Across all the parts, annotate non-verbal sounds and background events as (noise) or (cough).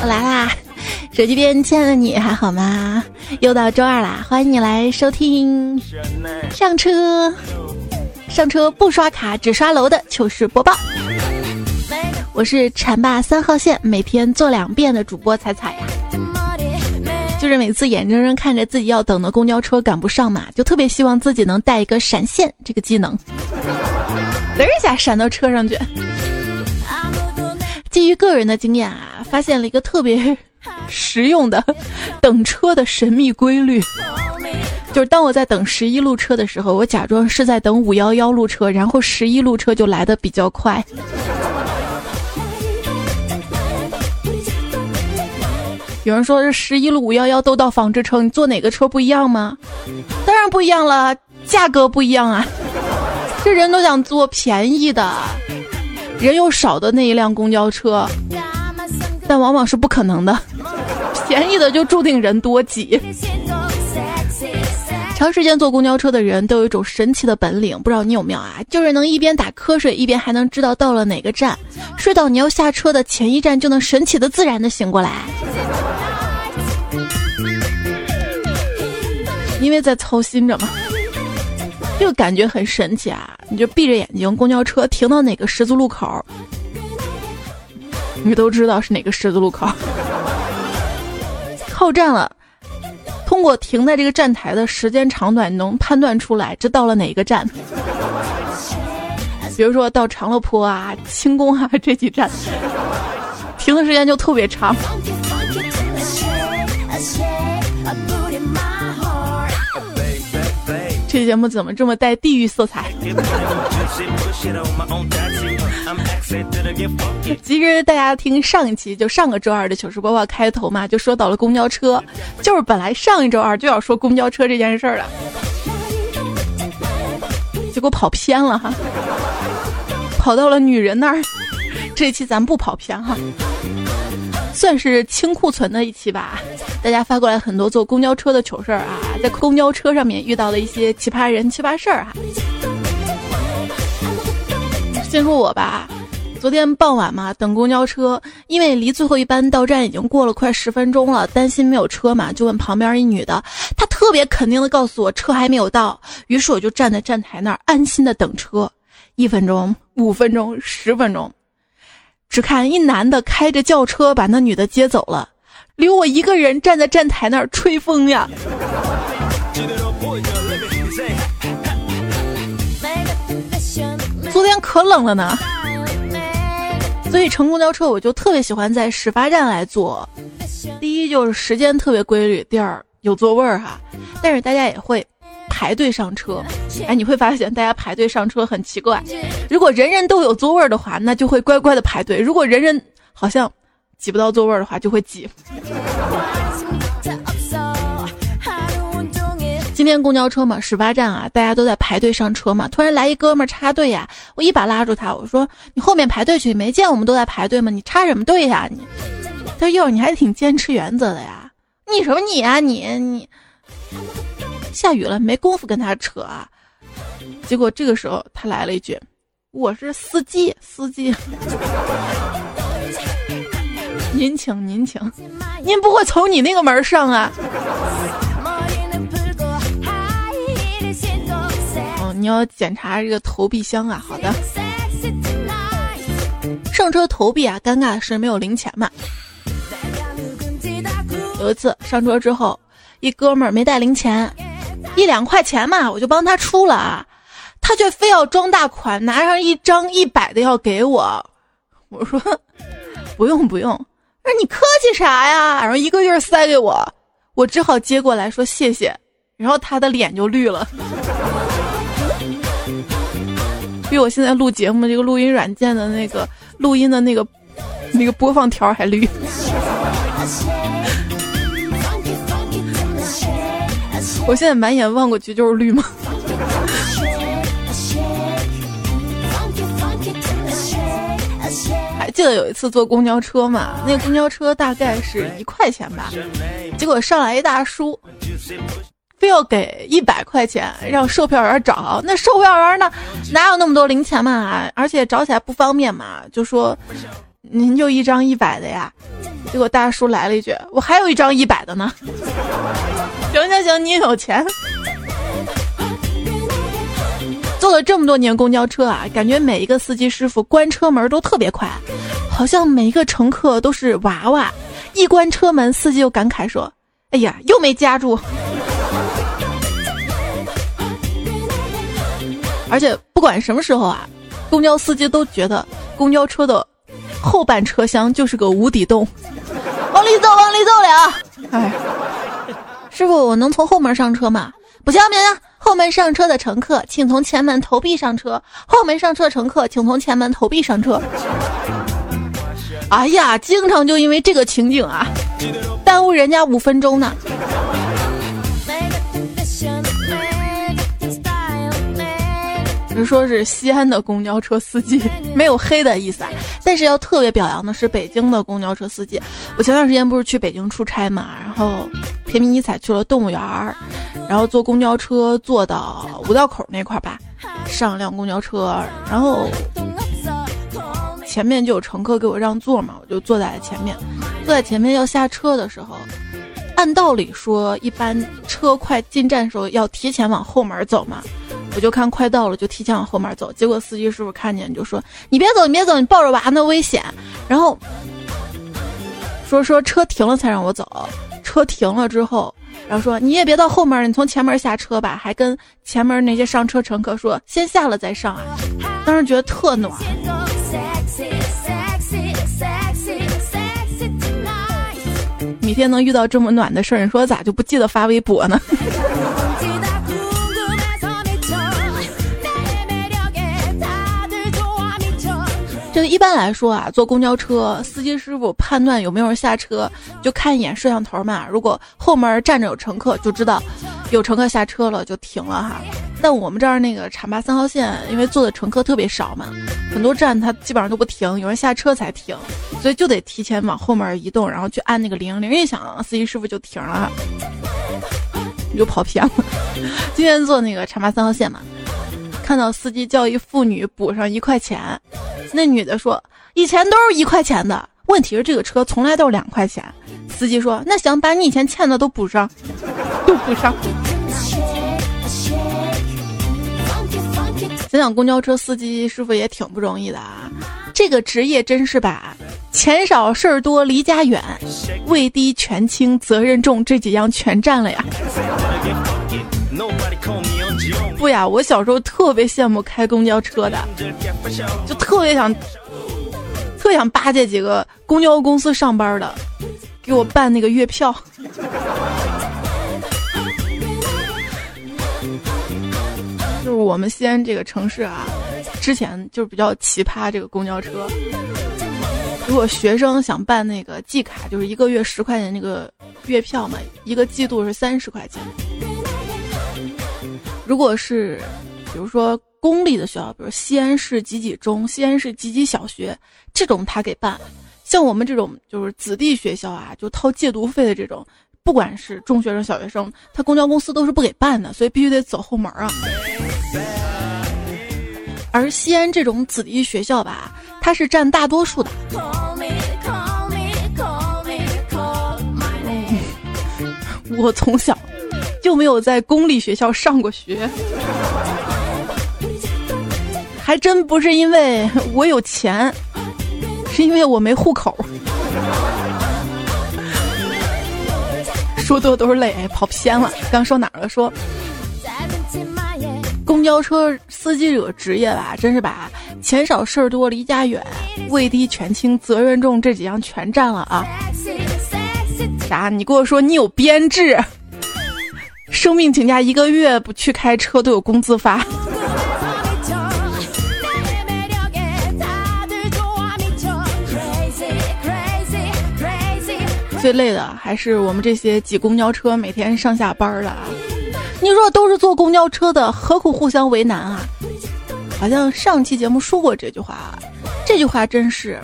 我 (laughs) 来啦！手机边亲爱的你还好吗？又到周二啦，欢迎你来收听上车上车不刷卡只刷楼的糗事播报。我是浐灞三号线每天坐两遍的主播彩彩呀。就是每次眼睁睁看着自己要等的公交车赶不上嘛，就特别希望自己能带一个闪现这个技能，嘚一下闪到车上去。基于个人的经验啊，发现了一个特别 (laughs) 实用的等车的神秘规律，就是当我在等十一路车的时候，我假装是在等五幺幺路车，然后十一路车就来的比较快。有人说这十一路五幺幺都到纺织城，你坐哪个车不一样吗？当然不一样了，价格不一样啊！这人都想坐便宜的，人又少的那一辆公交车，但往往是不可能的，(laughs) 便宜的就注定人多挤。长时间坐公交车的人都有一种神奇的本领，不知道你有没有啊？就是能一边打瞌睡，一边还能知道到了哪个站，睡到你要下车的前一站就能神奇的自然的醒过来。因为在操心着嘛，这个感觉很神奇啊！你就闭着眼睛，公交车停到哪个十字路口，你都知道是哪个十字路口。(laughs) 靠站了，通过停在这个站台的时间长短，能判断出来这到了哪个站。比如说到长乐坡啊、轻工啊 (laughs) 这几站，停的时间就特别长。这节目怎么这么带地域色彩？(laughs) 其实大家听上一期，就上个周二的糗事播报开头嘛，就说到了公交车，就是本来上一周二就要说公交车这件事儿了，结果跑偏了哈，跑到了女人那儿。这期咱不跑偏哈。算是清库存的一期吧，大家发过来很多坐公交车的糗事儿啊，在公交车上面遇到的一些奇葩人、奇葩事儿哈。先说我吧，昨天傍晚嘛，等公交车，因为离最后一班到站已经过了快十分钟了，担心没有车嘛，就问旁边一女的，她特别肯定的告诉我车还没有到，于是我就站在站台那儿安心的等车，一分钟、五分钟、十分钟。只看一男的开着轿车把那女的接走了，留我一个人站在站台那儿吹风呀。昨天可冷了呢，所以乘公交车我就特别喜欢在始发站来坐。第一就是时间特别规律，第二有座位儿哈。但是大家也会。排队上车，哎，你会发现大家排队上车很奇怪。如果人人都有座位的话，那就会乖乖的排队；如果人人好像挤不到座位的话，就会挤。今天公交车嘛，始发站啊，大家都在排队上车嘛。突然来一哥们插队呀，我一把拉住他，我说：“你后面排队去，没见我们都在排队吗？你插什么队呀？”你，他说：“哟，你还挺坚持原则的呀。”你什么你啊你你。下雨了，没工夫跟他扯啊。结果这个时候他来了一句：“我是司机，司机，您请您请，您不会从你那个门上啊？”哦，你要检查这个投币箱啊。好的。上车投币啊，尴尬的是没有零钱嘛。有一次上车之后，一哥们儿没带零钱。一两块钱嘛，我就帮他出了啊，他却非要装大款，拿上一张一百的要给我。我说不用 (laughs) 不用，说你客气啥呀？然后一个劲儿塞给我，我只好接过来说谢谢，然后他的脸就绿了，(laughs) 比我现在录节目这个录音软件的那个录音的那个那个播放条还绿。我现在满眼望过去就是绿吗？还记得有一次坐公交车嘛？那公交车大概是一块钱吧，结果上来一大叔，非要给一百块钱，让售票员找。那售票员呢，哪有那么多零钱嘛？而且找起来不方便嘛，就说您就一张一百的呀？结果大叔来了一句：“我还有一张一百的呢。”行行行，你有钱。坐了这么多年公交车啊，感觉每一个司机师傅关车门都特别快，好像每一个乘客都是娃娃。一关车门，司机就感慨说：“哎呀，又没夹住。”而且不管什么时候啊，公交司机都觉得公交车的后半车厢就是个无底洞，往里走，往里走了。哎，师傅，我能从后门上车吗？不行不行。后门上车的乘客，请从前门投币上车。后门上车乘客，请从前门投币上车。哎呀，经常就因为这个情景啊，耽误人家五分钟呢。人说是西安的公交车司机，没有黑的意思啊。但是要特别表扬的是北京的公交车司机。我前段时间不是去北京出差嘛，然后甜蜜尼采去了动物园儿。然后坐公交车坐到五道口那块儿吧，上辆公交车，然后前面就有乘客给我让座嘛，我就坐在前面。坐在前面要下车的时候，按道理说一般车快进站的时候要提前往后门走嘛，我就看快到了就提前往后门走。结果司机师傅看见就说：“你别走，你别走，你抱着娃呢危险。”然后说说车停了才让我走，车停了之后。然后说你也别到后门，你从前门下车吧。还跟前门那些上车乘客说，先下了再上啊。当时觉得特暖。每天能遇到这么暖的事儿，你说咋就不记得发微博呢？(laughs) 就一般来说啊，坐公交车，司机师傅判断有没有人下车，就看一眼摄像头嘛。如果后门站着有乘客，就知道有乘客下车了，就停了哈。但我们这儿那个浐灞三号线，因为坐的乘客特别少嘛，很多站它基本上都不停，有人下车才停，所以就得提前往后门移动，然后去按那个铃，铃一响，司机师傅就停了。你就跑偏了。今天坐那个浐灞三号线嘛。看到司机叫一妇女补上一块钱，那女的说：“以前都是一块钱的，问题是这个车从来都是两块钱。”司机说：“那行，把你以前欠的都补上，都补上。”想想公交车司机师傅也挺不容易的啊，这个职业真是把钱少事儿多离家远，位低权轻责任重这几样全占了呀。不呀，我小时候特别羡慕开公交车的，就特别想，特想巴结几个公交公司上班的，给我办那个月票。(laughs) 就是我们西安这个城市啊，之前就是比较奇葩这个公交车。如果学生想办那个季卡，就是一个月十块钱那个月票嘛，一个季度是三十块钱。如果是，比如说公立的学校，比如西安市几几中、西安市几几小学，这种他给办；像我们这种就是子弟学校啊，就掏借读费的这种，不管是中学生、小学生，他公交公司都是不给办的，所以必须得走后门啊。而西安这种子弟学校吧，它是占大多数的。我从小。就没有在公立学校上过学，还真不是因为我有钱，是因为我没户口。说多都是泪，哎跑偏了。刚说哪儿了？说公交车司机这个职业吧，真是把钱少事儿多、离家远、位低权轻、责任重这几样全占了啊！啥？你跟我说你有编制？生病请假一个月不去开车都有工资发。最累的还是我们这些挤公交车每天上下班的啊！你说都是坐公交车的，何苦互相为难啊？好像上期节目说过这句话，这句话真是，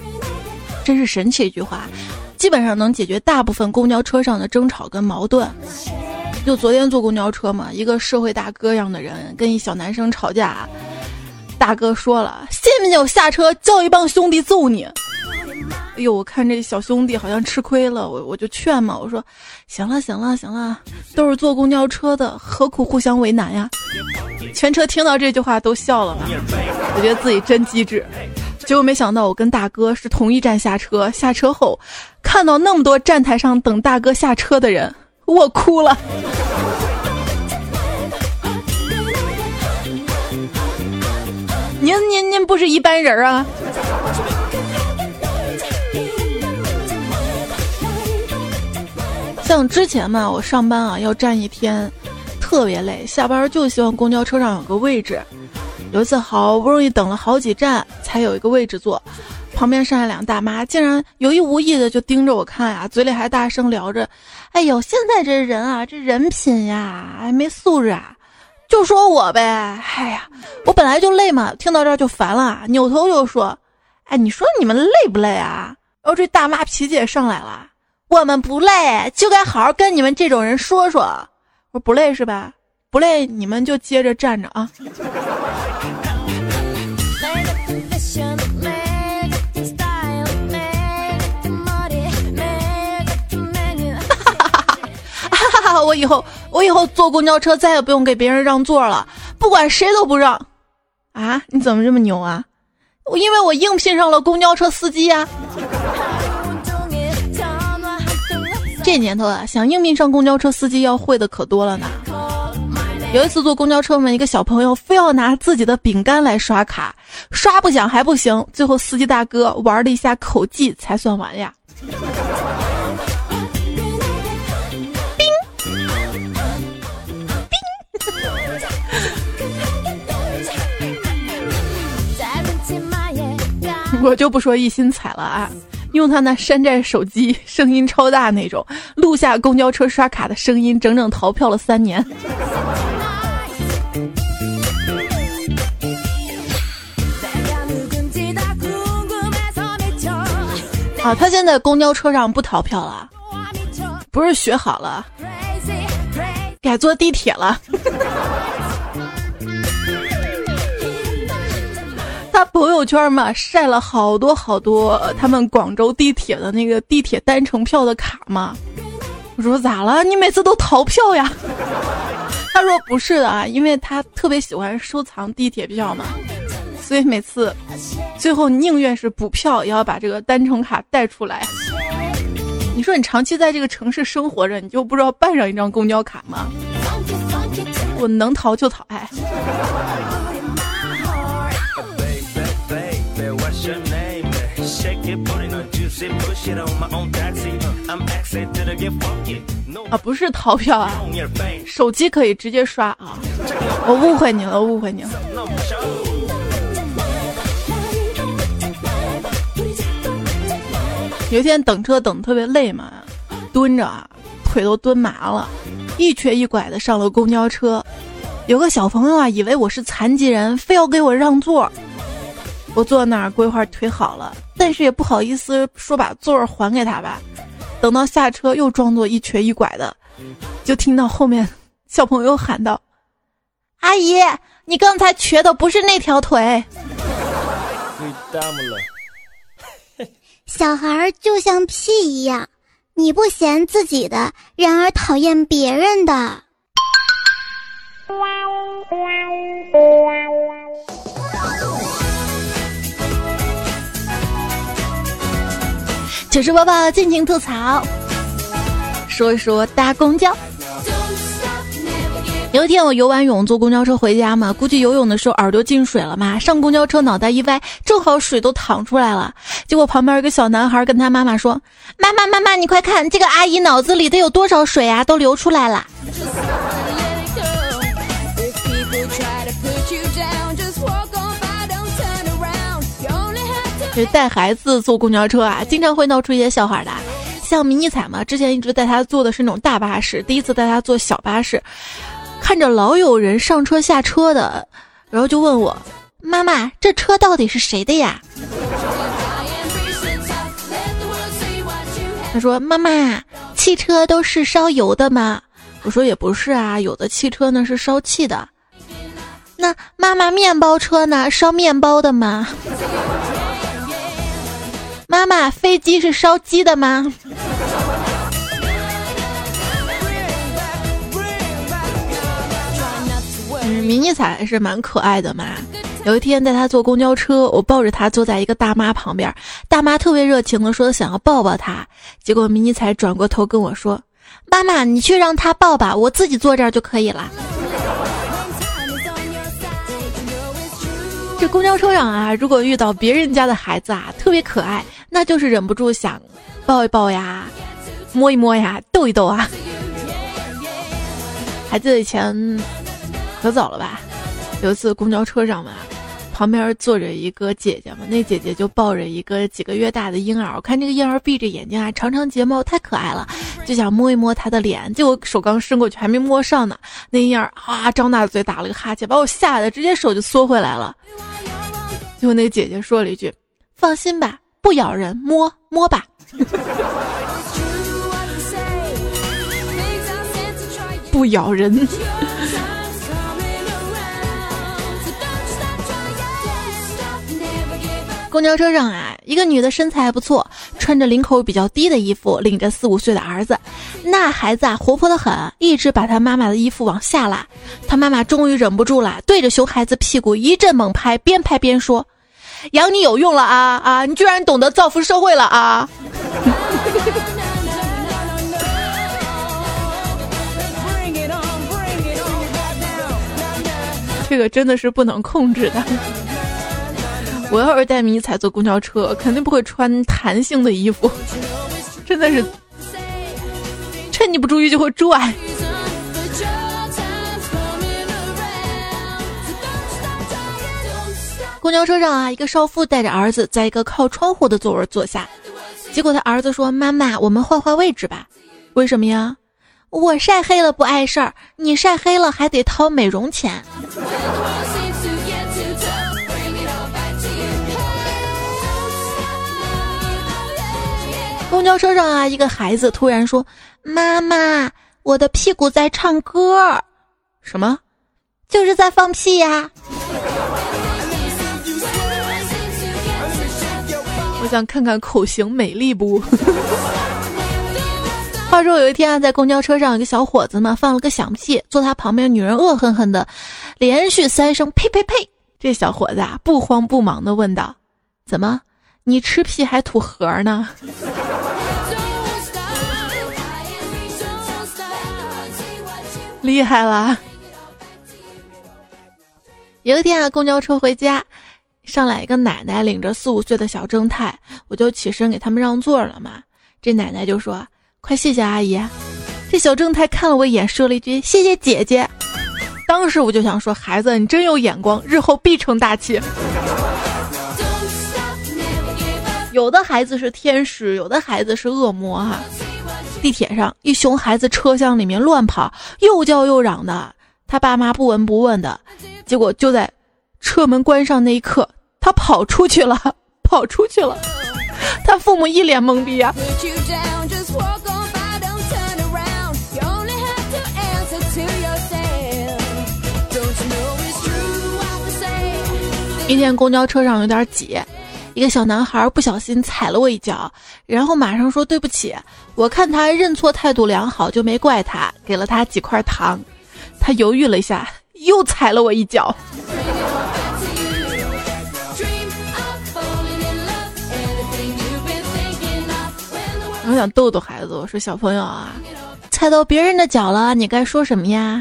真是神奇一句话，基本上能解决大部分公交车上的争吵跟矛盾。就昨天坐公交车嘛，一个社会大哥样的人跟一小男生吵架，大哥说了：“信不信我下车叫一帮兄弟揍你？”哎呦，我看这小兄弟好像吃亏了，我我就劝嘛，我说，行了行了行了，都是坐公交车的，何苦互相为难呀？全车听到这句话都笑了嘛，我觉得自己真机智。结果没想到我跟大哥是同一站下车，下车后看到那么多站台上等大哥下车的人，我哭了。您您您不是一般人啊！像之前嘛，我上班啊要站一天，特别累，下班就希望公交车上有个位置。有一次好不容易等了好几站才有一个位置坐，旁边上来两个大妈，竟然有意无意的就盯着我看呀，嘴里还大声聊着：“哎呦，现在这人啊，这人品呀，还没素质啊！”就说我呗，哎呀，我本来就累嘛，听到这儿就烦了，扭头就说：“哎，你说你们累不累啊？”然后这大妈脾气也上来了。我们不累，就该好好跟你们这种人说说。我说不累是吧？不累，你们就接着站着啊。我以后我以后坐公交车再也不用给别人让座了，不管谁都不让。啊？你怎么这么牛啊？我因为我应聘上了公交车司机呀。这年头啊，想应聘上公交车司机要会的可多了呢。有一次坐公交车嘛，一个小朋友非要拿自己的饼干来刷卡，刷不响还不行，最后司机大哥玩了一下口技才算完呀。我就不说一心彩了啊。用他那山寨手机，声音超大那种，录下公交车刷卡的声音，整整逃票了三年。(laughs) 啊，他现在公交车上不逃票了，不是学好了，改坐地铁了。他朋友圈嘛晒了好多好多他们广州地铁的那个地铁单程票的卡嘛，我说咋了？你每次都逃票呀？(laughs) 他说不是的啊，因为他特别喜欢收藏地铁票嘛，所以每次最后宁愿是补票也要把这个单程卡带出来。你说你长期在这个城市生活着，你就不知道办上一张公交卡吗？我能逃就逃，哎。啊，不是逃票啊，手机可以直接刷啊！我误会你了，误会你了。有一天等车等特别累嘛，蹲着啊，腿都蹲麻了，一瘸一拐的上了公交车。有个小朋友啊，以为我是残疾人，非要给我让座。我坐那儿，过一会儿腿好了，但是也不好意思说把座儿还给他吧。等到下车，又装作一瘸一拐的，就听到后面小朋友喊道：“阿姨，你刚才瘸的不是那条腿。(laughs) ”小孩就像屁一样，你不嫌自己的，然而讨厌别人的。(laughs) 糗事播报，尽情吐槽，说一说搭公交。有一天我游完泳坐公交车回家嘛，估计游泳的时候耳朵进水了嘛，上公交车脑袋一歪，正好水都淌出来了。结果旁边一个小男孩跟他妈妈说：“妈妈妈妈，你快看，这个阿姨脑子里得有多少水啊，都流出来了。”带孩子坐公交车啊，经常会闹出一些笑话的。像迷你彩嘛，之前一直带他坐的是那种大巴士，第一次带他坐小巴士，看着老有人上车下车的，然后就问我：“妈妈，这车到底是谁的呀？”他说：“妈妈，汽车都是烧油的吗？”我说：“也不是啊，有的汽车呢是烧气的。”那妈妈，面包车呢？烧面包的吗？妈妈，飞机是烧鸡的吗？嗯，迷你彩还是蛮可爱的嘛。有一天带他坐公交车，我抱着他坐在一个大妈旁边，大妈特别热情的说想要抱抱他，结果迷你彩转过头跟我说：“妈妈，你去让他抱吧，我自己坐这儿就可以了。”这公交车上啊，如果遇到别人家的孩子啊，特别可爱，那就是忍不住想抱一抱呀，摸一摸呀，逗一逗啊。还记得以前可早了吧？有一次公交车上嘛，旁边坐着一个姐姐嘛，那姐姐就抱着一个几个月大的婴儿，我看这个婴儿闭着眼睛啊，长长睫毛，太可爱了，就想摸一摸他的脸，结果手刚伸过去，还没摸上呢，那婴儿啊张大嘴打了个哈欠，把我吓得直接手就缩回来了。结果那姐姐说了一句：“放心吧，不咬人，摸摸吧。(laughs) ”不咬人。公交车上啊，一个女的身材还不错，穿着领口比较低的衣服，领着四五岁的儿子。那孩子啊，活泼的很，一直把他妈妈的衣服往下拉。他妈妈终于忍不住了，对着熊孩子屁股一阵猛拍，边拍边说：“养你有用了啊啊！你居然懂得造福社会了啊！”这个真的是不能控制的。我要是带迷彩坐公交车，肯定不会穿弹性的衣服，真的是趁你不注意就会拽。公交车上啊，一个少妇带着儿子在一个靠窗户的座位坐下，结果他儿子说：“妈妈，我们换换位置吧。”为什么呀？我晒黑了不碍事儿，你晒黑了还得掏美容钱。公交车上啊，一个孩子突然说：“妈妈，我的屁股在唱歌。”什么？就是在放屁呀！(laughs) 我想看看口型美丽不？(laughs) 话说有一天啊，在公交车上，一个小伙子嘛放了个响屁，坐他旁边女人恶狠狠的连续三声呸呸呸。这小伙子啊不慌不忙的问道：“怎么，你吃屁还吐核呢？”厉害了！有一天啊，公交车回家，上来一个奶奶领着四五岁的小正太，我就起身给他们让座了嘛。这奶奶就说：“快谢谢阿姨。”这小正太看了我一眼，说了一句：“谢谢姐姐。”当时我就想说：“孩子，你真有眼光，日后必成大器。”有的孩子是天使，有的孩子是恶魔哈。地铁上，一熊孩子车厢里面乱跑，又叫又嚷的，他爸妈不闻不问的，结果就在车门关上那一刻，他跑出去了，(laughs) 跑出去了，他父母一脸懵逼呀。一天公交车上有点挤。一个小男孩不小心踩了我一脚，然后马上说对不起。我看他认错态度良好，就没怪他，给了他几块糖。他犹豫了一下，又踩了我一脚。(laughs) 我想逗逗孩子，我说小朋友啊，踩到别人的脚了，你该说什么呀？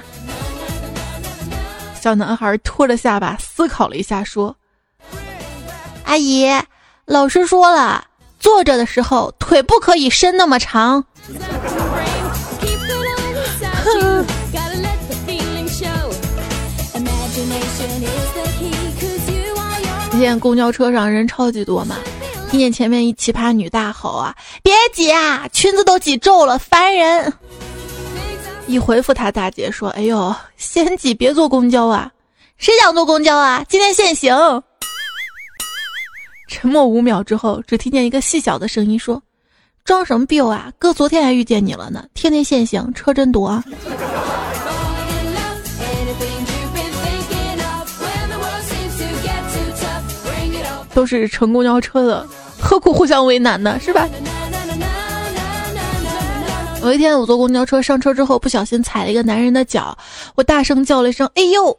小男孩拖着下巴思考了一下，说。阿姨，老师说了，坐着的时候腿不可以伸那么长。(laughs) 今天公交车上人超级多嘛，听见前面一奇葩女大吼啊：“别挤啊，裙子都挤皱了，烦人！”一回复她大姐说：“哎呦，嫌挤别坐公交啊，谁想坐公交啊？今天限行。”沉默五秒之后，只听见一个细小的声音说：“装什么逼啊？哥昨天还遇见你了呢，天天限行，车真多。”啊。”都是乘公交车的何苦互相为难呢？是吧？有一天我坐公交车上车之后，不小心踩了一个男人的脚，我大声叫了一声“哎呦”，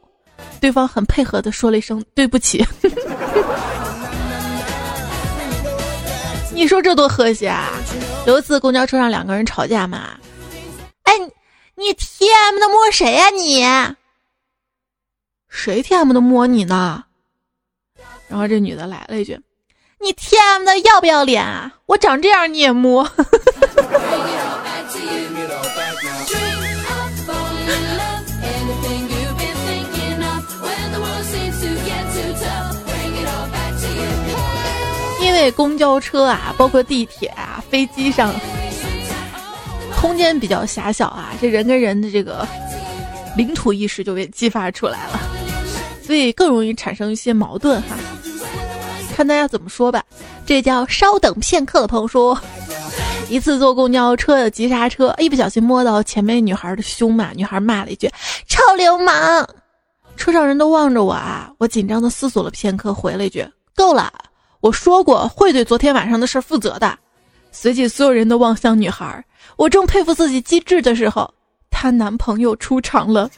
对方很配合的说了一声“对不起”。(laughs) 你说这多和谐啊！有一次公交车上两个人吵架嘛，哎，你 T M 的摸谁呀你？谁 T M 的摸你呢？然后这女的来了一句：“你 T M 的要不要脸啊？我长这样你也摸？” (laughs) 因为公交车啊，包括地铁啊、飞机上，空间比较狭小啊，这人跟人的这个领土意识就被激发出来了，所以更容易产生一些矛盾哈。看大家怎么说吧。这叫稍等片刻的朋友说，一次坐公交车的急刹车，一不小心摸到前面女孩的胸嘛，女孩骂了一句“臭流氓”，车上人都望着我啊，我紧张的思索了片刻，回了一句“够了”。我说过会对昨天晚上的事负责的。随即，所有人都望向女孩。我正佩服自己机智的时候，她男朋友出场了。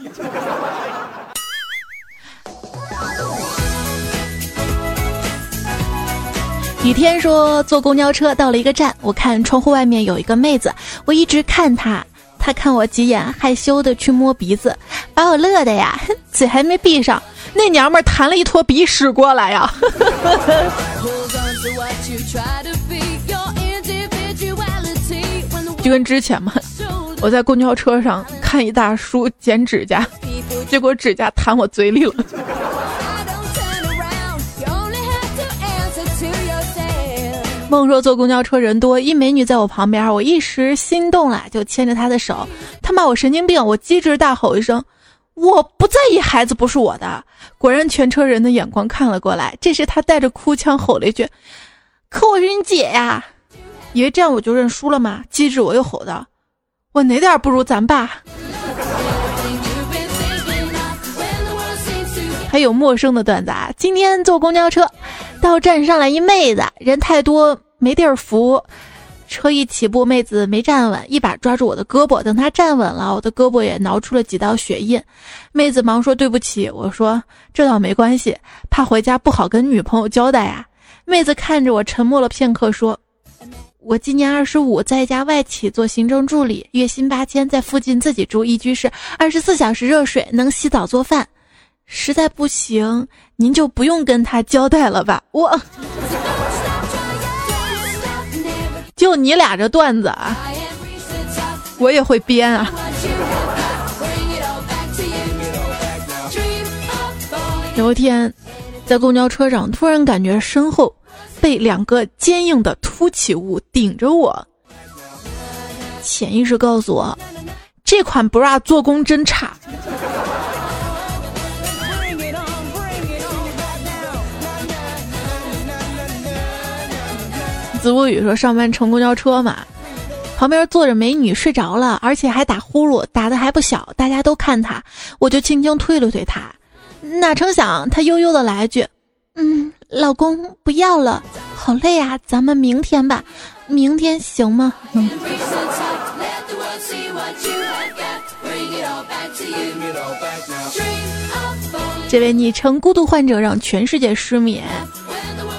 雨天说，坐公交车到了一个站，我看窗户外面有一个妹子，我一直看她，他看我几眼，害羞的去摸鼻子，把我乐的呀，(laughs) 嘴还没闭上。那娘们儿弹了一坨鼻屎过来呀！(laughs) 就跟之前嘛，我在公交车上看一大叔剪指甲，结果指甲弹我嘴里了。梦说坐公交车人多，一美女在我旁边，我一时心动了，就牵着她的手。她骂我神经病，我机智大吼一声。我不在意孩子不是我的，果然全车人的眼光看了过来。这时他带着哭腔吼了一句：“可我是你姐呀！”以为这样我就认输了吗？机智我又吼道：“我哪点不如咱爸？”还有陌生的段子啊！今天坐公交车，到站上来一妹子，人太多没地儿扶。车一起步，妹子没站稳，一把抓住我的胳膊。等她站稳了，我的胳膊也挠出了几道血印。妹子忙说对不起，我说这倒没关系，怕回家不好跟女朋友交代呀。妹子看着我，沉默了片刻，说：“我今年二十五，在一家外企做行政助理，月薪八千，在附近自己住一居室，二十四小时热水，能洗澡做饭。实在不行，您就不用跟他交代了吧。”我。(laughs) 就你俩这段子啊，我也会编啊。有一天，在公交车上，突然感觉身后被两个坚硬的凸起物顶着我，潜意识告诉我，这款 bra 做工真差。子不语说上班乘公交车嘛，旁边坐着美女睡着了，而且还打呼噜，打的还不小，大家都看她，我就轻轻推了推她，哪成想她悠悠的来句：“嗯，老公不要了，好累啊，咱们明天吧，明天行吗？”这位昵称孤独患者让全世界失眠。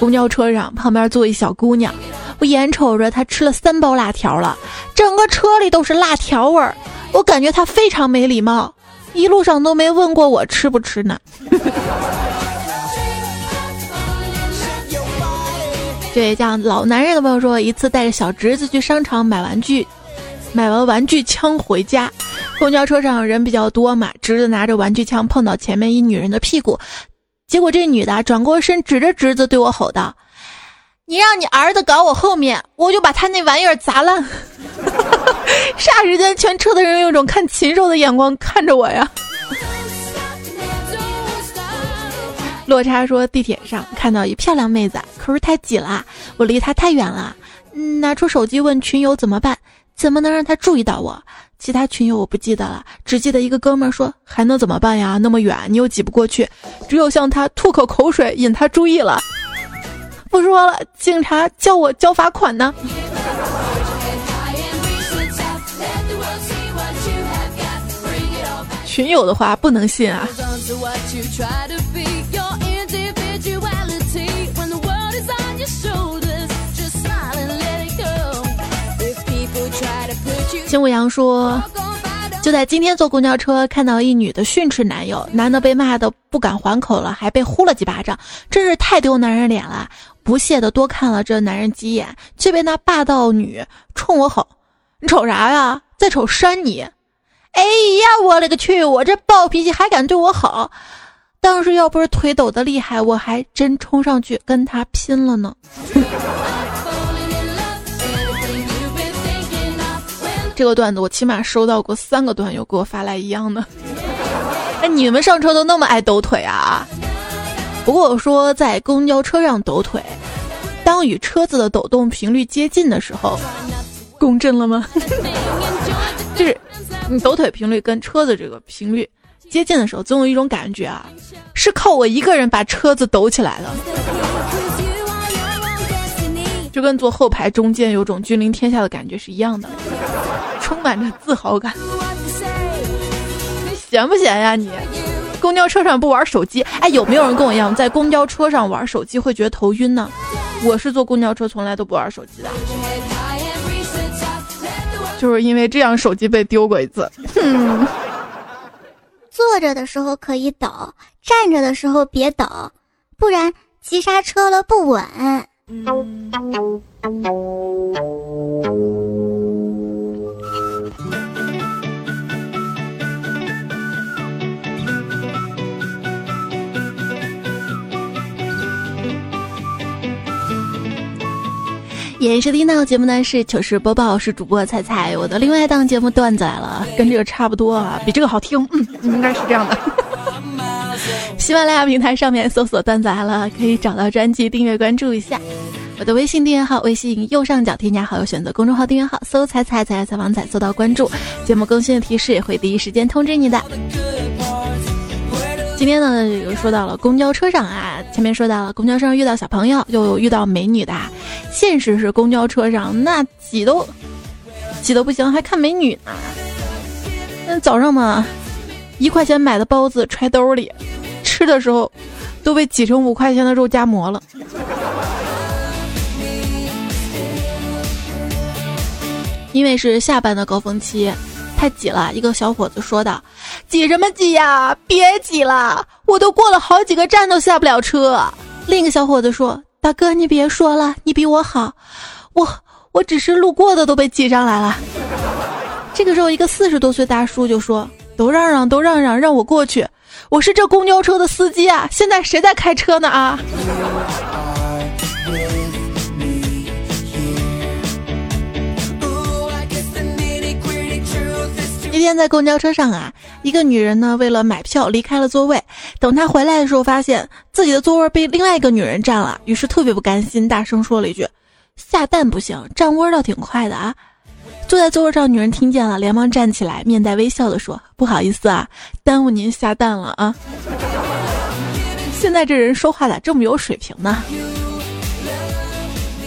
公交车上，旁边坐一小姑娘，我眼瞅着她吃了三包辣条了，整个车里都是辣条味儿，我感觉她非常没礼貌，一路上都没问过我吃不吃呢。这位叫老男人的朋友说，一次带着小侄子去商场买玩具，买完玩具枪回家，公交车上人比较多嘛，侄子拿着玩具枪碰到前面一女人的屁股。结果这女的转过身，指着侄子对我吼道：“你让你儿子搞我后面，我就把他那玩意儿砸烂。”霎时间，全车的人用一种看禽兽的眼光看着我呀。(laughs) 落差说，地铁上看到一漂亮妹子，可是太挤了，我离她太远了，拿出手机问群友怎么办？怎么能让她注意到我？其他群友我不记得了，只记得一个哥们儿说：“还能怎么办呀？那么远，你又挤不过去，只有向他吐口口水，引他注意了。”不说了，警察叫我交罚款呢。群友的话不能信啊。秦舞阳说：“就在今天坐公交车，看到一女的训斥男友，男的被骂的不敢还口了，还被呼了几巴掌，真是太丢男人脸了。不屑的多看了这男人几眼，却被那霸道女冲我吼：‘你瞅啥呀？再瞅扇你！’哎呀，我勒个去！我这暴脾气还敢对我好？当时要不是腿抖得厉害，我还真冲上去跟他拼了呢。”这个段子我起码收到过三个段友给我发来一样的。(laughs) 哎，你们上车都那么爱抖腿啊？不过我说在公交车上抖腿，当与车子的抖动频率接近的时候，共振了吗？(laughs) 就是你抖腿频率跟车子这个频率接近的时候，总有一种感觉啊，是靠我一个人把车子抖起来的，就跟坐后排中间有种君临天下的感觉是一样的。充满着自豪感，你闲不闲呀？你公交车上不玩手机？哎，有没有人跟我一样，在公交车上玩手机会觉得头晕呢？我是坐公交车从来都不玩手机的，就是因为这样手机被丢过一次。坐着的时候可以抖，站着的时候别抖，不然急刹车了不稳。演收听到节目呢是糗事播报，是主播彩彩。我的另外一档节目段子来了，跟这个差不多啊，比这个好听。嗯，应该是这样的。(laughs) 喜马拉雅平台上面搜索“段子来了”，可以找到专辑，订阅关注一下。我的微信订阅号，微信右上角添加好友，选择公众号订阅号，搜“彩彩彩采访彩”，搜到关注。节目更新的提示也会第一时间通知你的。今天呢，又说到了公交车上啊，前面说到了公交车上遇到小朋友，又有遇到美女的。现实是公交车上那挤都挤得不行，还看美女呢。那早上嘛，一块钱买的包子揣兜里，吃的时候都被挤成五块钱的肉夹馍了。因为是下班的高峰期。太挤了，一个小伙子说道：“挤什么挤呀？别挤了，我都过了好几个站都下不了车。”另一个小伙子说：“大哥，你别说了，你比我好，我我只是路过的都被挤上来了。(laughs) ”这个时候，一个四十多岁大叔就说：“都让让，都让让，让我过去，我是这公交车的司机啊！现在谁在开车呢啊？”一天在公交车上啊，一个女人呢为了买票离开了座位。等她回来的时候，发现自己的座位被另外一个女人占了，于是特别不甘心，大声说了一句：“下蛋不行，占窝倒挺快的啊！”坐在座位上女人听见了，连忙站起来，面带微笑的说：“不好意思啊，耽误您下蛋了啊。(laughs) ”现在这人说话咋这么有水平呢？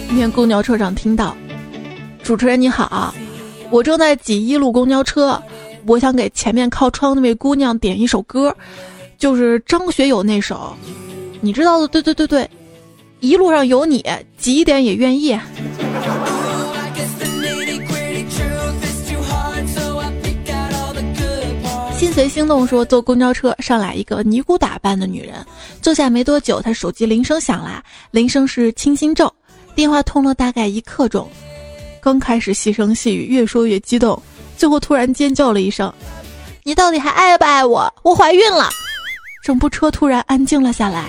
今天公交车上听到，主持人你好，我正在挤一路公交车。我想给前面靠窗那位姑娘点一首歌，就是张学友那首，你知道的。对对对对，一路上有你，挤一点也愿意。心随心动说，坐公交车上来一个尼姑打扮的女人，坐下没多久，她手机铃声响了，铃声是清心咒，电话通了大概一刻钟，刚开始细声细语，越说越激动。最后突然尖叫了一声：“你到底还爱不爱我？我怀孕了！”整部车突然安静了下来。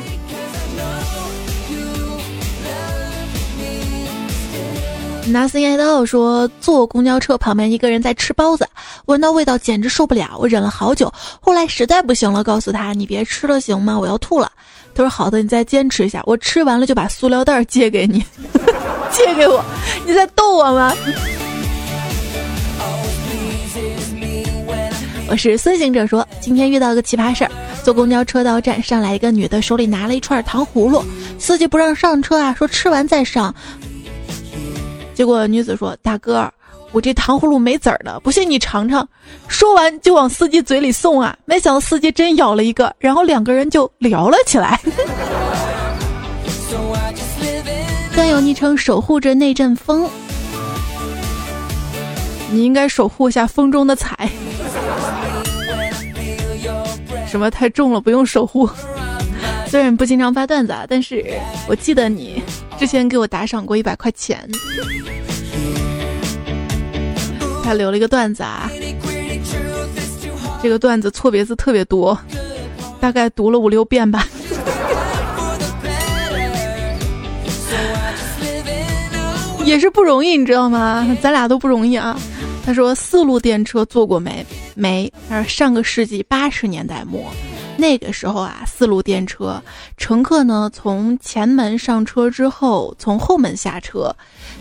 拿森爱道说，坐公交车旁边一个人在吃包子，闻到味道简直受不了，我忍了好久，后来实在不行了，告诉他：“你别吃了行吗？我要吐了。”他说：“好的，你再坚持一下，我吃完了就把塑料袋借给你，(laughs) 借给我，你在逗我吗？”我是孙行者说，今天遇到个奇葩事儿，坐公交车到站，上来一个女的，手里拿了一串糖葫芦，司机不让上车啊，说吃完再上。结果女子说：“大哥，我这糖葫芦没籽儿的，不信你尝尝。”说完就往司机嘴里送啊，没想到司机真咬了一个，然后两个人就聊了起来。段友昵称守护着那阵风，你应该守护一下风中的彩。什么太重了，不用守护。虽然不经常发段子，啊但是我记得你之前给我打赏过一百块钱。他留了一个段子啊，这个段子错别字特别多，大概读了五六遍吧。也是不容易，你知道吗？咱俩都不容易啊。他说四路电车坐过没？没。他说上个世纪八十年代末，那个时候啊，四路电车乘客呢从前门上车之后，从后门下车，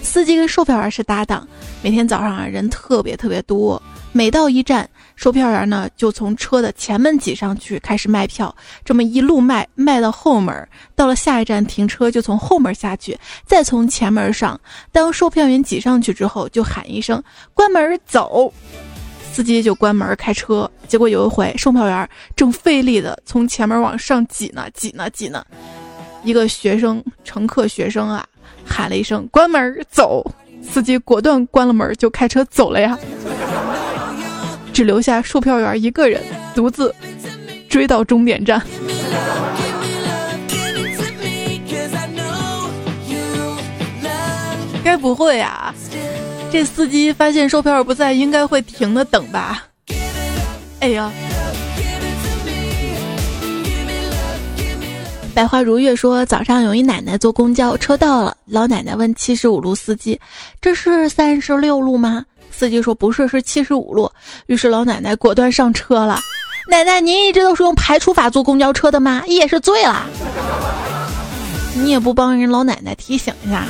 司机跟售票员是搭档。每天早上啊人特别特别多，每到一站。售票员呢，就从车的前门挤上去，开始卖票。这么一路卖，卖到后门，到了下一站停车，就从后门下去，再从前门上。当售票员挤上去之后，就喊一声“关门走”，司机就关门开车。结果有一回，售票员正费力的从前门往上挤呢，挤呢，挤呢，一个学生乘客学生啊，喊了一声“关门走”，司机果断关了门，就开车走了呀。只留下售票员一个人，独自追到终点站。该不会啊？这司机发现售票员不在，应该会停的等吧？哎呀！百花如月说，早上有一奶奶坐公交车到了，老奶奶问七十五路司机：“这是三十六路吗？”司机说不是，是七十五路。于是老奶奶果断上车了。奶奶，您一直都是用排除法坐公交车的吗？也是醉了。你也不帮人老奶奶提醒一下。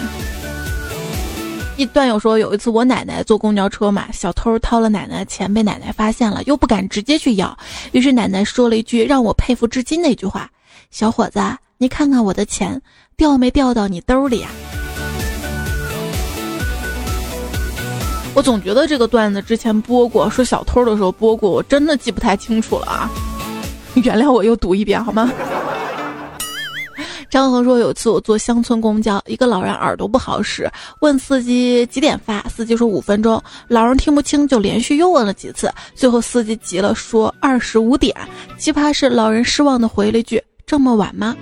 一段友说，有一次我奶奶坐公交车嘛，小偷掏了奶奶的钱，被奶奶发现了，又不敢直接去要，于是奶奶说了一句让我佩服至今的一句话：“小伙子，你看看我的钱掉没掉到你兜里呀？”我总觉得这个段子之前播过，说小偷的时候播过，我真的记不太清楚了啊！(laughs) 原谅我又读一遍好吗？张恒说，有次我坐乡村公交，一个老人耳朵不好使，问司机几点发，司机说五分钟，老人听不清，就连续又问了几次，最后司机急了，说二十五点。奇葩是老人失望的回了一句：这么晚吗？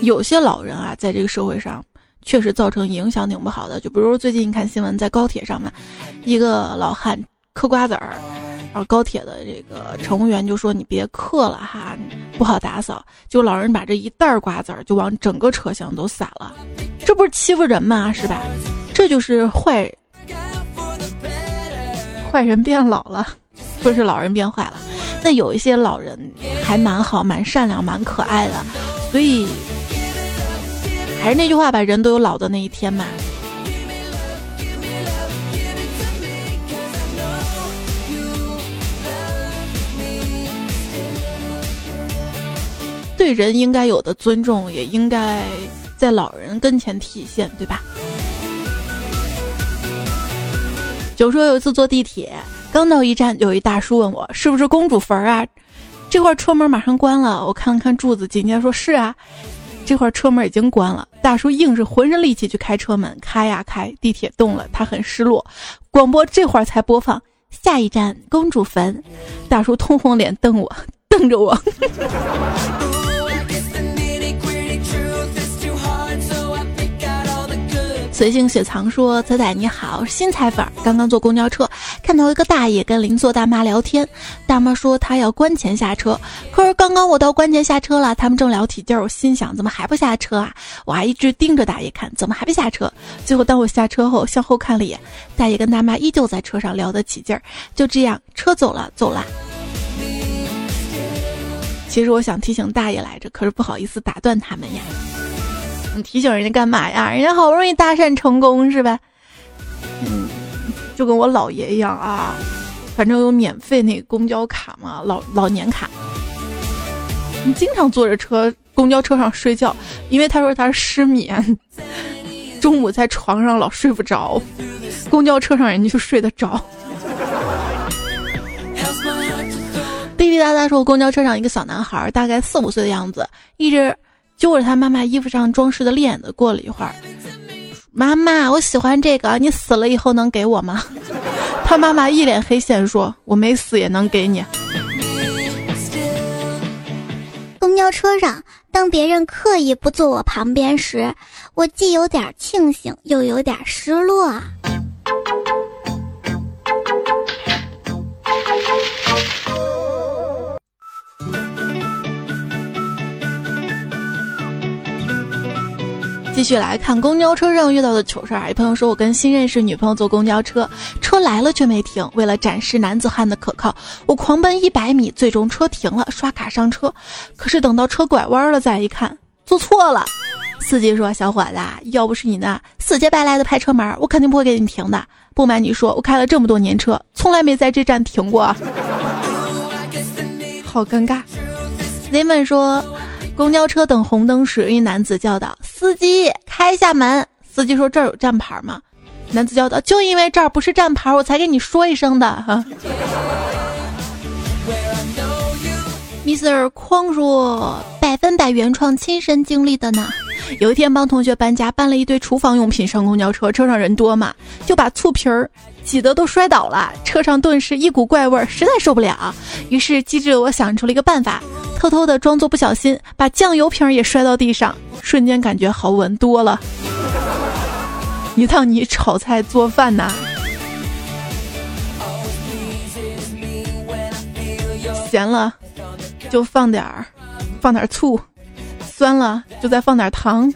有些老人啊，在这个社会上确实造成影响挺不好的。就比如最近看新闻，在高铁上面，一个老汉嗑瓜子儿，然后高铁的这个乘务员就说：“你别嗑了哈，不好打扫。”就老人把这一袋瓜子儿就往整个车厢都撒了，这不是欺负人吗？是吧？这就是坏坏人变老了，不是老人变坏了。那有一些老人还蛮好、蛮善良、蛮可爱的，所以。还是那句话吧，人都有老的那一天嘛。对人应该有的尊重，也应该在老人跟前体现，对吧？九说有一次坐地铁，刚到一站，有一大叔问我是不是公主坟啊？这块车门马上关了，我看了看柱子，紧接着说是啊。这会儿车门已经关了，大叔硬是浑身力气去开车门，开呀开，地铁动了，他很失落。广播这会儿才播放下一站公主坟，大叔通红脸瞪我，瞪着我。随性雪藏说：“仔仔你好，新彩粉，刚刚坐公交车，看到一个大爷跟邻座大妈聊天，大妈说她要关前下车，可是刚刚我到关前下车了，他们正聊起劲儿，我心想怎么还不下车啊？我还一直盯着大爷看，怎么还不下车？最后当我下车后，向后看了一眼，大爷跟大妈依旧在车上聊得起劲儿，就这样，车走了，走了。其实我想提醒大爷来着，可是不好意思打断他们呀。”你提醒人家干嘛呀？人家好不容易搭讪成功是吧？嗯，就跟我姥爷一样啊，反正有免费那个公交卡嘛，老老年卡。你经常坐着车公交车上睡觉，因为他说他失眠，中午在床上老睡不着，公交车上人家就睡得着。滴滴答答说，公交车上一个小男孩，大概四五岁的样子，一直揪着他妈妈衣服上装饰的链子。过了一会儿，妈妈，我喜欢这个，你死了以后能给我吗？(laughs) 他妈妈一脸黑线说：“我没死也能给你。”公交车上，当别人刻意不坐我旁边时，我既有点庆幸，又有点失落。继续来看公交车上遇到的糗事儿。一朋友说，我跟新认识女朋友坐公交车，车来了却没停。为了展示男子汉的可靠，我狂奔一百米，最终车停了，刷卡上车。可是等到车拐弯了，再一看，坐错了。(laughs) 司机说：“小伙子，要不是你那死乞白赖的拍车门，我肯定不会给你停的。不瞒你说，我开了这么多年车，从来没在这站停过。好尴尬。” Simon 说。公交车等红灯时，一男子叫道：“司机，开下门。”司机说：“这儿有站牌吗？”男子叫道：“就因为这儿不是站牌，我才跟你说一声的。”哈。Mr. 匡说：“百分百原创，亲身经历的呢。有一天帮同学搬家，搬了一堆厨房用品上公交车，车上人多嘛，就把醋瓶儿挤得都摔倒了，车上顿时一股怪味儿，实在受不了。于是机智的我想出了一个办法。”偷偷的装作不小心，把酱油瓶也摔到地上，瞬间感觉好闻多了。一趟你炒菜做饭呐，咸了就放点儿，放点醋；酸了就再放点糖；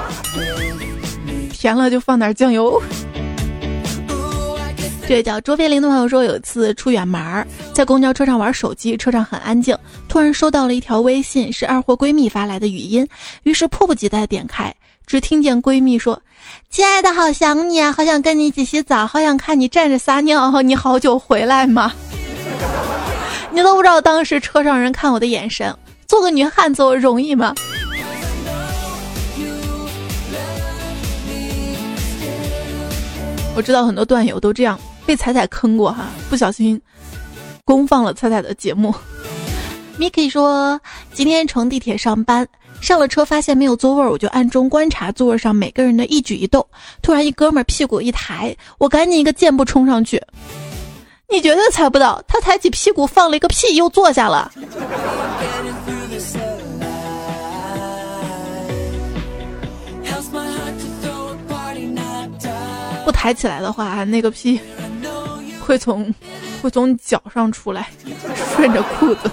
(laughs) 甜了就放点酱油。这位叫卓别林的朋友说，有一次出远门儿，在公交车上玩手机，车上很安静，突然收到了一条微信，是二货闺蜜发来的语音，于是迫不及待点开，只听见闺蜜说：“亲爱的，好想你啊，好想跟你一起洗澡，好想看你站着撒尿，你好久回来吗？” (laughs) 你都不知道当时车上人看我的眼神，做个女汉子我容易吗？我知道很多段友都这样。被彩彩坑过哈，不小心公放了彩彩的节目。Miki 说，今天乘地铁上班，上了车发现没有座位，我就暗中观察座位上每个人的一举一动。突然一哥们屁股一抬，我赶紧一个箭步冲上去。你绝对猜不到，他抬起屁股放了一个屁，又坐下了。不抬起来的话，那个屁。会从会从脚上出来，顺着裤子。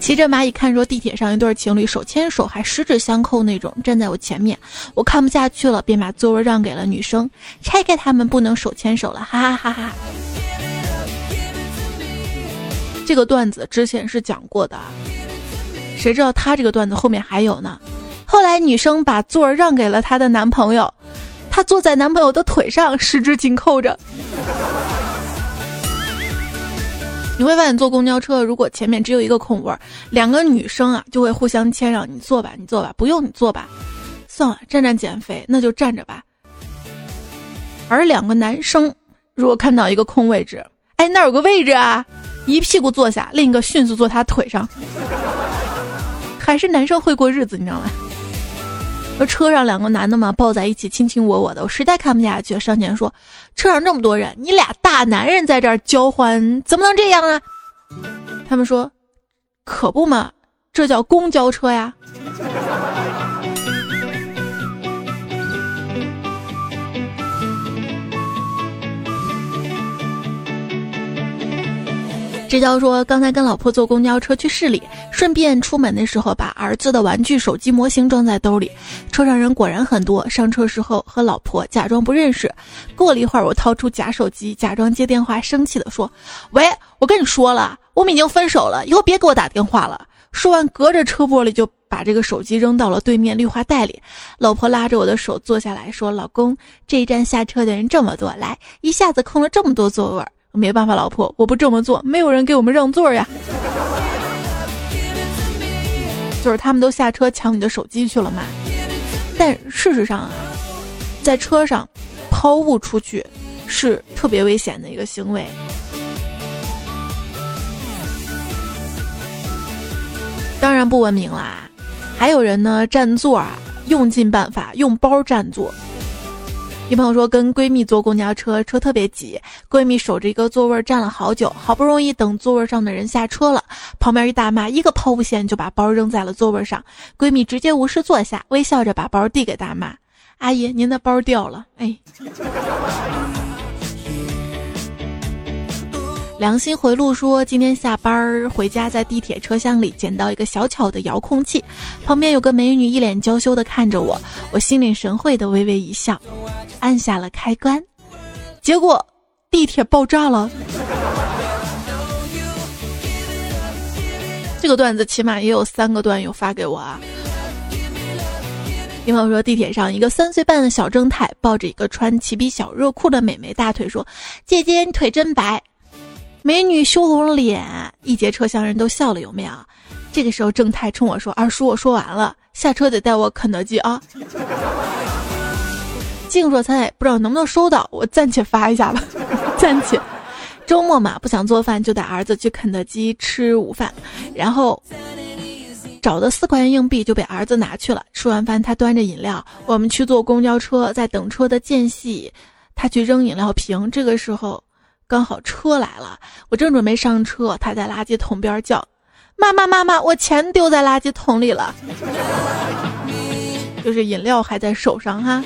骑着蚂蚁看说，地铁上一对情侣手牵手还十指相扣那种，站在我前面，我看不下去了，便把座位让给了女生，拆开他们不能手牵手了，哈哈哈哈。这个段子之前是讲过的，谁知道他这个段子后面还有呢？后来女生把座儿让给了她的男朋友。她坐在男朋友的腿上，十指紧扣着。你会发现，坐公交车如果前面只有一个空位，两个女生啊就会互相谦让，你坐吧，你坐吧，不用你坐吧，算了，站站减肥，那就站着吧。而两个男生如果看到一个空位置，哎，那有个位置啊，一屁股坐下，另一个迅速坐他腿上，还是男生会过日子，你知道吗？车上两个男的嘛，抱在一起卿卿我我的，我实在看不下去，上前说：“车上这么多人，你俩大男人在这儿交欢，怎么能这样啊？”他们说：“可不嘛，这叫公交车呀。”这叫说，刚才跟老婆坐公交车去市里，顺便出门的时候把儿子的玩具手机模型装在兜里。车上人果然很多，上车时候和老婆假装不认识。过了一会儿，我掏出假手机，假装接电话，生气的说：“喂，我跟你说了，我们已经分手了，以后别给我打电话了。”说完，隔着车玻璃就把这个手机扔到了对面绿化带里。老婆拉着我的手坐下来说：“老公，这一站下车的人这么多，来一下子空了这么多座位。”没办法，老婆，我不这么做，没有人给我们让座呀。就是他们都下车抢你的手机去了嘛。但事实上啊，在车上抛物出去是特别危险的一个行为。当然不文明啦，还有人呢占座啊，用尽办法用包占座。一朋友说跟闺蜜坐公交车，车特别挤，闺蜜守着一个座位站了好久，好不容易等座位上的人下车了，旁边一大妈一个抛物线就把包扔在了座位上，闺蜜直接无视坐下，微笑着把包递给大妈，阿姨您的包掉了，哎。良心回路说，今天下班儿回家，在地铁车厢里捡到一个小巧的遥控器，旁边有个美女一脸娇羞的看着我，我心领神会的微微一笑，按下了开关，结果地铁爆炸了。(laughs) 这个段子起码也有三个段友发给我啊。朋友说，地铁上一个三岁半的小正太抱着一个穿齐臂小热裤的美眉大腿说：“姐姐，你腿真白。”美女羞红了脸，一节车厢人都笑了，有没有？这个时候正太冲我说：“二叔，我说完了，下车得带我肯德基啊。”静若菜不知道能不能收到，我暂且发一下吧，(laughs) 暂且。周末嘛，不想做饭，就带儿子去肯德基吃午饭，然后找的四块钱硬币就被儿子拿去了。吃完饭，他端着饮料，我们去坐公交车，在等车的间隙，他去扔饮料瓶，这个时候。刚好车来了，我正准备上车，他在垃圾桶边叫：“妈妈妈妈，我钱丢在垃圾桶里了。(laughs) ”就是饮料还在手上哈。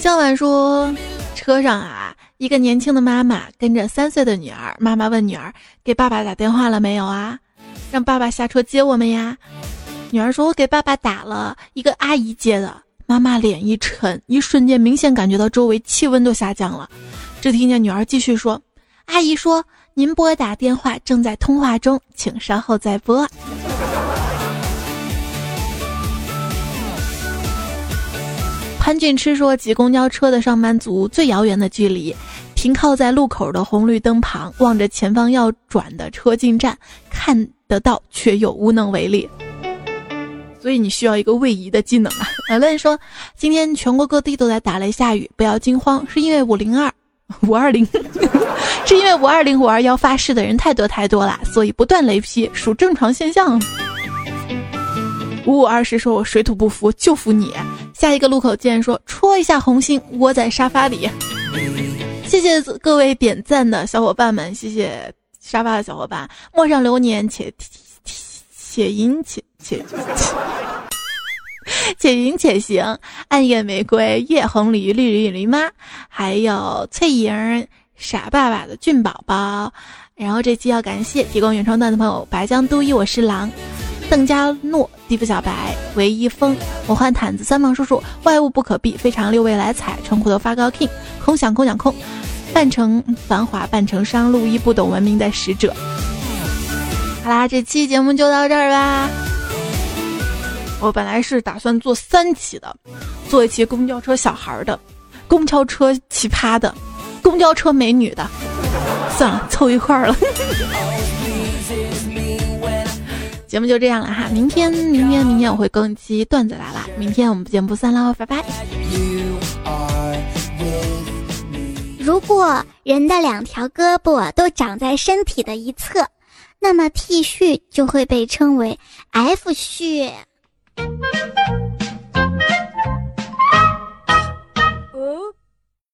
向晚说，车上啊，一个年轻的妈妈跟着三岁的女儿，妈妈问女儿：“给爸爸打电话了没有啊？让爸爸下车接我们呀？”女儿说：“我给爸爸打了，一个阿姨接的。”妈妈脸一沉，一瞬间明显感觉到周围气温都下降了。只听见女儿继续说：“阿姨说您拨打电话正在通话中，请稍后再拨。”潘俊吃说：“挤公交车的上班族最遥远的距离，停靠在路口的红绿灯旁，望着前方要转的车进站，看得到却又无能为力。”所以你需要一个位移的技能啊！有人说，今天全国各地都在打雷下雨，不要惊慌，是因为五零二、(laughs) 五二零，(laughs) 是因为五二零、五二幺发誓的人太多太多了，所以不断雷劈属正常现象。五五二十说：“我水土不服，就服你。”下一个路口见，说戳一下红心，窝在沙发里。谢谢各位点赞的小伙伴们，谢谢沙发的小伙伴。陌上流年，且且吟且。且且行且行，暗夜玫瑰，夜红鲤鱼，绿鲤鱼驴妈，还有翠莹，傻爸爸的俊宝宝。然后这期要感谢提供原创段的朋友：白江都一，我是狼，邓家诺，地府小白，唯一风，魔幻毯子，三毛叔叔，外物不可避，非常六味来采，纯虎头发高 king，空想空想空，半城繁华，半城商路，一不懂文明的使者。好啦，这期节目就到这儿吧。我本来是打算做三期的，做一期公交车小孩的，公交车奇葩的，公交车美女的，算了，凑一块儿了。节目就这样了哈，明天，明天，明天我会更期段子来了，明天我们不见不散喽，拜拜。如果人的两条胳膊都长在身体的一侧，那么 T 恤就会被称为 F 恤。Thank you.